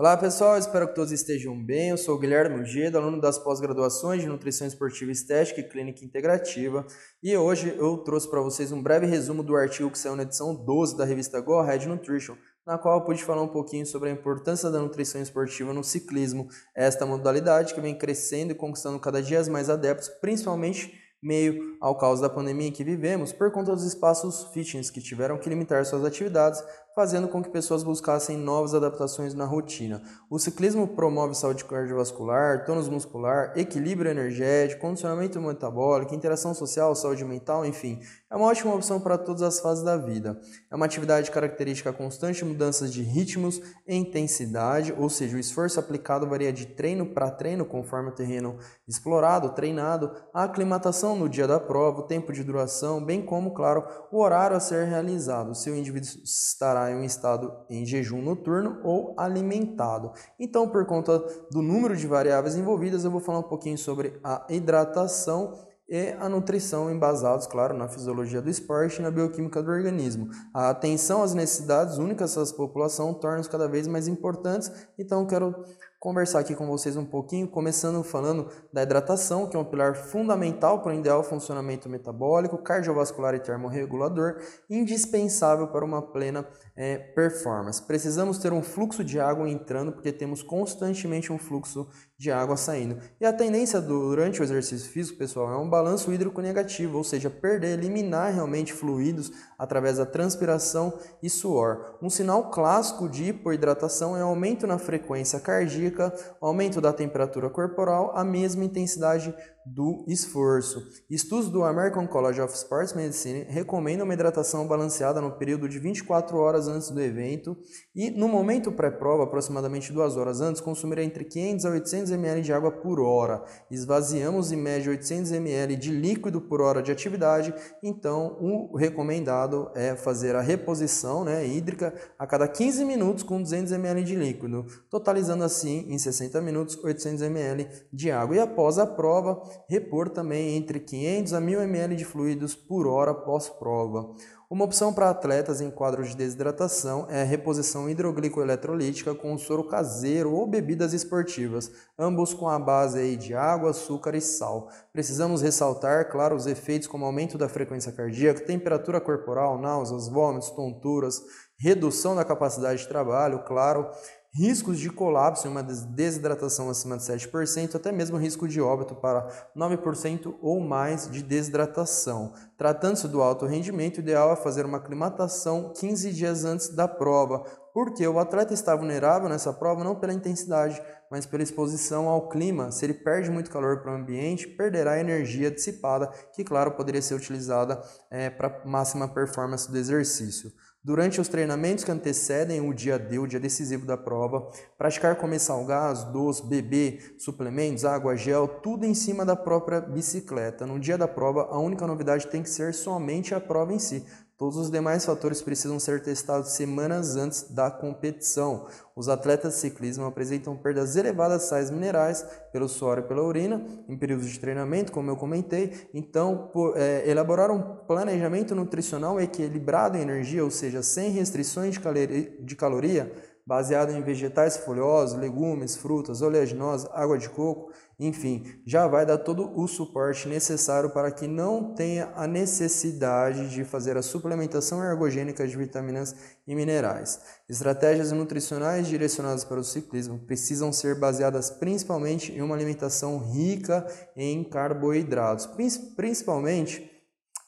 Olá pessoal, espero que todos estejam bem. Eu sou o Guilherme Ugeda, aluno das pós-graduações de Nutrição Esportiva Estética e Clínica Integrativa, e hoje eu trouxe para vocês um breve resumo do artigo que saiu na edição 12 da revista Go Ahead Nutrition, na qual eu pude falar um pouquinho sobre a importância da nutrição esportiva no ciclismo, esta modalidade que vem crescendo e conquistando cada dia mais adeptos, principalmente meio ao caos da pandemia em que vivemos, por conta dos espaços fitness que tiveram que limitar suas atividades fazendo com que pessoas buscassem novas adaptações na rotina. O ciclismo promove saúde cardiovascular, tônus muscular, equilíbrio energético, condicionamento metabólico, interação social, saúde mental, enfim, é uma ótima opção para todas as fases da vida. É uma atividade característica constante mudanças de ritmos e intensidade, ou seja, o esforço aplicado varia de treino para treino conforme o terreno explorado, treinado, a aclimatação no dia da prova, o tempo de duração, bem como, claro, o horário a ser realizado. Se o indivíduo estará em um estado em jejum noturno ou alimentado. Então, por conta do número de variáveis envolvidas, eu vou falar um pouquinho sobre a hidratação e a nutrição embasados, claro, na fisiologia do esporte e na bioquímica do organismo. A atenção às necessidades únicas dessa população torna-os cada vez mais importantes, então quero conversar aqui com vocês um pouquinho, começando falando da hidratação, que é um pilar fundamental para o ideal funcionamento metabólico, cardiovascular e termorregulador, indispensável para uma plena é, performance. Precisamos ter um fluxo de água entrando, porque temos constantemente um fluxo de água saindo. E a tendência durante o exercício físico, pessoal, é um balanço hídrico negativo, ou seja, perder, eliminar realmente fluidos através da transpiração e suor. Um sinal clássico de hipoidratação é aumento na frequência cardíaca, aumento da temperatura corporal, a mesma intensidade do esforço. Estudos do American College of Sports Medicine recomendam uma hidratação balanceada no período de 24 horas antes do evento e no momento pré-prova, aproximadamente 2 horas antes, consumir entre 500 a 800 ml de água por hora. Esvaziamos em média 800 ml de líquido por hora de atividade, então o recomendado é fazer a reposição né, hídrica a cada 15 minutos com 200 ml de líquido, totalizando assim em 60 minutos 800 ml de água. E após a prova, repor também entre 500 a 1000 ml de fluidos por hora pós-prova. Uma opção para atletas em quadros de desidratação é a reposição hidroglicoeletrolítica com soro caseiro ou bebidas esportivas, ambos com a base de água, açúcar e sal. Precisamos ressaltar, claro, os efeitos como aumento da frequência cardíaca, temperatura corporal, náuseas, vômitos, tonturas, redução da capacidade de trabalho, claro, riscos de colapso em uma desidratação acima de 7%, até mesmo risco de óbito para 9% ou mais de desidratação. Tratando-se do alto rendimento, o ideal é fazer uma aclimatação 15 dias antes da prova, porque o atleta está vulnerável nessa prova não pela intensidade, mas pela exposição ao clima. Se ele perde muito calor para o ambiente, perderá a energia dissipada, que, claro, poderia ser utilizada é, para máxima performance do exercício. Durante os treinamentos que antecedem o dia D, o dia decisivo da prova, praticar comer salgados, doce, beber, suplementos, água, gel, tudo em cima da própria bicicleta. No dia da prova, a única novidade tem que ser somente a prova em si. Todos os demais fatores precisam ser testados semanas antes da competição. Os atletas de ciclismo apresentam perdas elevadas de sais minerais pelo suor e pela urina em períodos de treinamento, como eu comentei. Então, por, é, elaborar um planejamento nutricional equilibrado em energia, ou seja, sem restrições de caloria, baseado em vegetais folhosos, legumes, frutas, oleaginosas, água de coco, enfim, já vai dar todo o suporte necessário para que não tenha a necessidade de fazer a suplementação ergogênica de vitaminas e minerais. Estratégias nutricionais direcionadas para o ciclismo precisam ser baseadas principalmente em uma alimentação rica em carboidratos, principalmente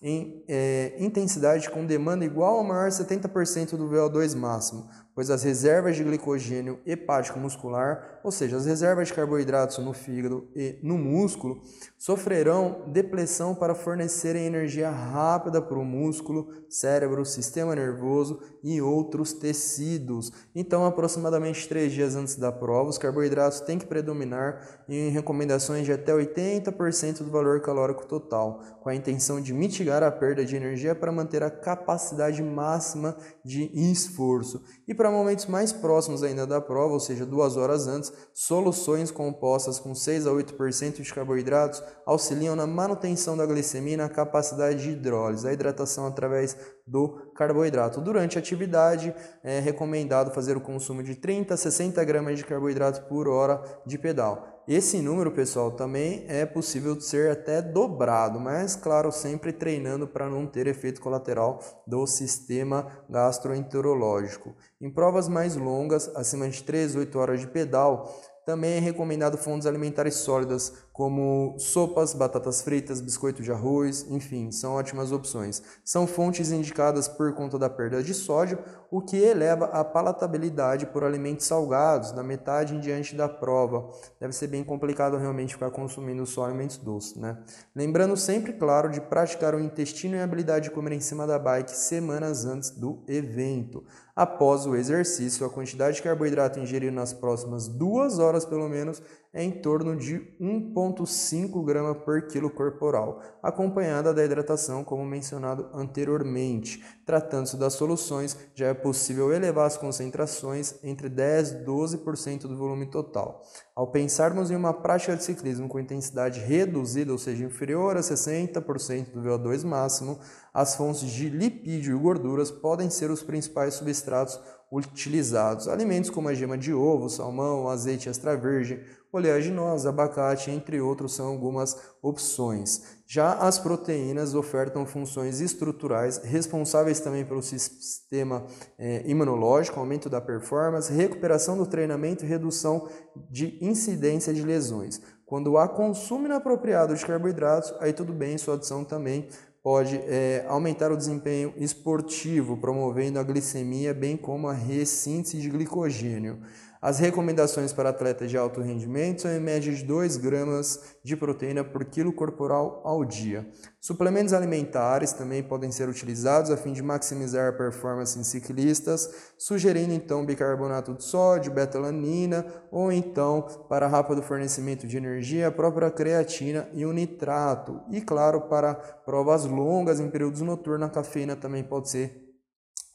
em é, intensidade com demanda igual ou maior 70% do VO2 máximo, pois as reservas de glicogênio hepático muscular, ou seja, as reservas de carboidratos no fígado e no músculo, sofrerão depressão para fornecerem energia rápida para o músculo, cérebro, sistema nervoso e outros tecidos. Então, aproximadamente três dias antes da prova, os carboidratos têm que predominar em recomendações de até 80% do valor calórico total, com a intenção de mitigar a perda de energia para manter a capacidade máxima de esforço. E para momentos mais próximos ainda da prova, ou seja, duas horas antes, soluções compostas com 6 a 8% de carboidratos auxiliam na manutenção da glicemia e na capacidade de hidrólise, a hidratação através do carboidrato. Durante a atividade, é recomendado fazer o consumo de 30 a 60 gramas de carboidrato por hora de pedal. Esse número, pessoal, também é possível ser até dobrado, mas claro, sempre treinando para não ter efeito colateral do sistema gastroenterológico. Em provas mais longas, acima de 3, 8 horas de pedal, também é recomendado fontes alimentares sólidas, como sopas, batatas fritas, biscoito de arroz, enfim, são ótimas opções. São fontes indicadas por conta da perda de sódio, o que eleva a palatabilidade por alimentos salgados, da metade em diante da prova. Deve ser bem complicado realmente ficar consumindo só alimentos doces, né? Lembrando sempre, claro, de praticar o intestino e a habilidade de comer em cima da bike semanas antes do evento. Após o exercício, a quantidade de carboidrato ingerido nas próximas duas horas, pelo menos, é em torno de 1,5 grama por quilo corporal, acompanhada da hidratação, como mencionado anteriormente. Tratando-se das soluções, já é possível elevar as concentrações entre 10 e 12% do volume total. Ao pensarmos em uma prática de ciclismo com intensidade reduzida, ou seja, inferior a 60% do VO2 máximo, as fontes de lipídio e gorduras podem ser os principais substratos utilizados. Alimentos como a gema de ovo, salmão, azeite extra virgem, oleaginosa, abacate, entre outros, são algumas opções. Já as proteínas ofertam funções estruturais responsáveis também pelo sistema é, imunológico, aumento da performance, recuperação do treinamento e redução de incidência de lesões. Quando há consumo inapropriado de carboidratos, aí tudo bem, sua adição também pode é, aumentar o desempenho esportivo, promovendo a glicemia, bem como a ressíntese de glicogênio. As recomendações para atletas de alto rendimento são em média de 2 gramas de proteína por quilo corporal ao dia. Suplementos alimentares também podem ser utilizados a fim de maximizar a performance em ciclistas, sugerindo então bicarbonato de sódio, betalanina ou então, para rápido fornecimento de energia, a própria creatina e o nitrato. E claro, para provas longas em períodos noturnos, a cafeína também pode ser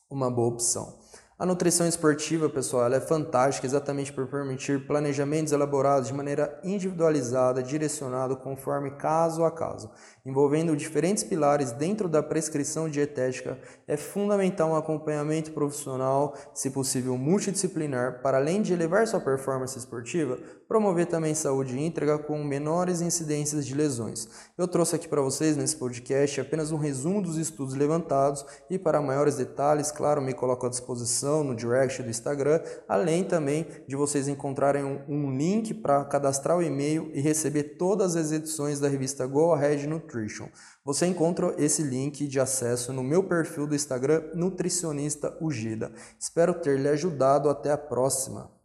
uma boa opção. A nutrição esportiva, pessoal, ela é fantástica exatamente por permitir planejamentos elaborados de maneira individualizada, direcionado conforme caso a caso, envolvendo diferentes pilares dentro da prescrição dietética. É fundamental um acompanhamento profissional, se possível multidisciplinar, para além de elevar sua performance esportiva, promover também saúde íntegra com menores incidências de lesões. Eu trouxe aqui para vocês nesse podcast apenas um resumo dos estudos levantados e para maiores detalhes, claro, me coloco à disposição descrição, no direct do Instagram, além também de vocês encontrarem um, um link para cadastrar o e-mail e receber todas as edições da revista Go Ahead Nutrition. Você encontra esse link de acesso no meu perfil do Instagram Nutricionista Ugida. Espero ter lhe ajudado. Até a próxima!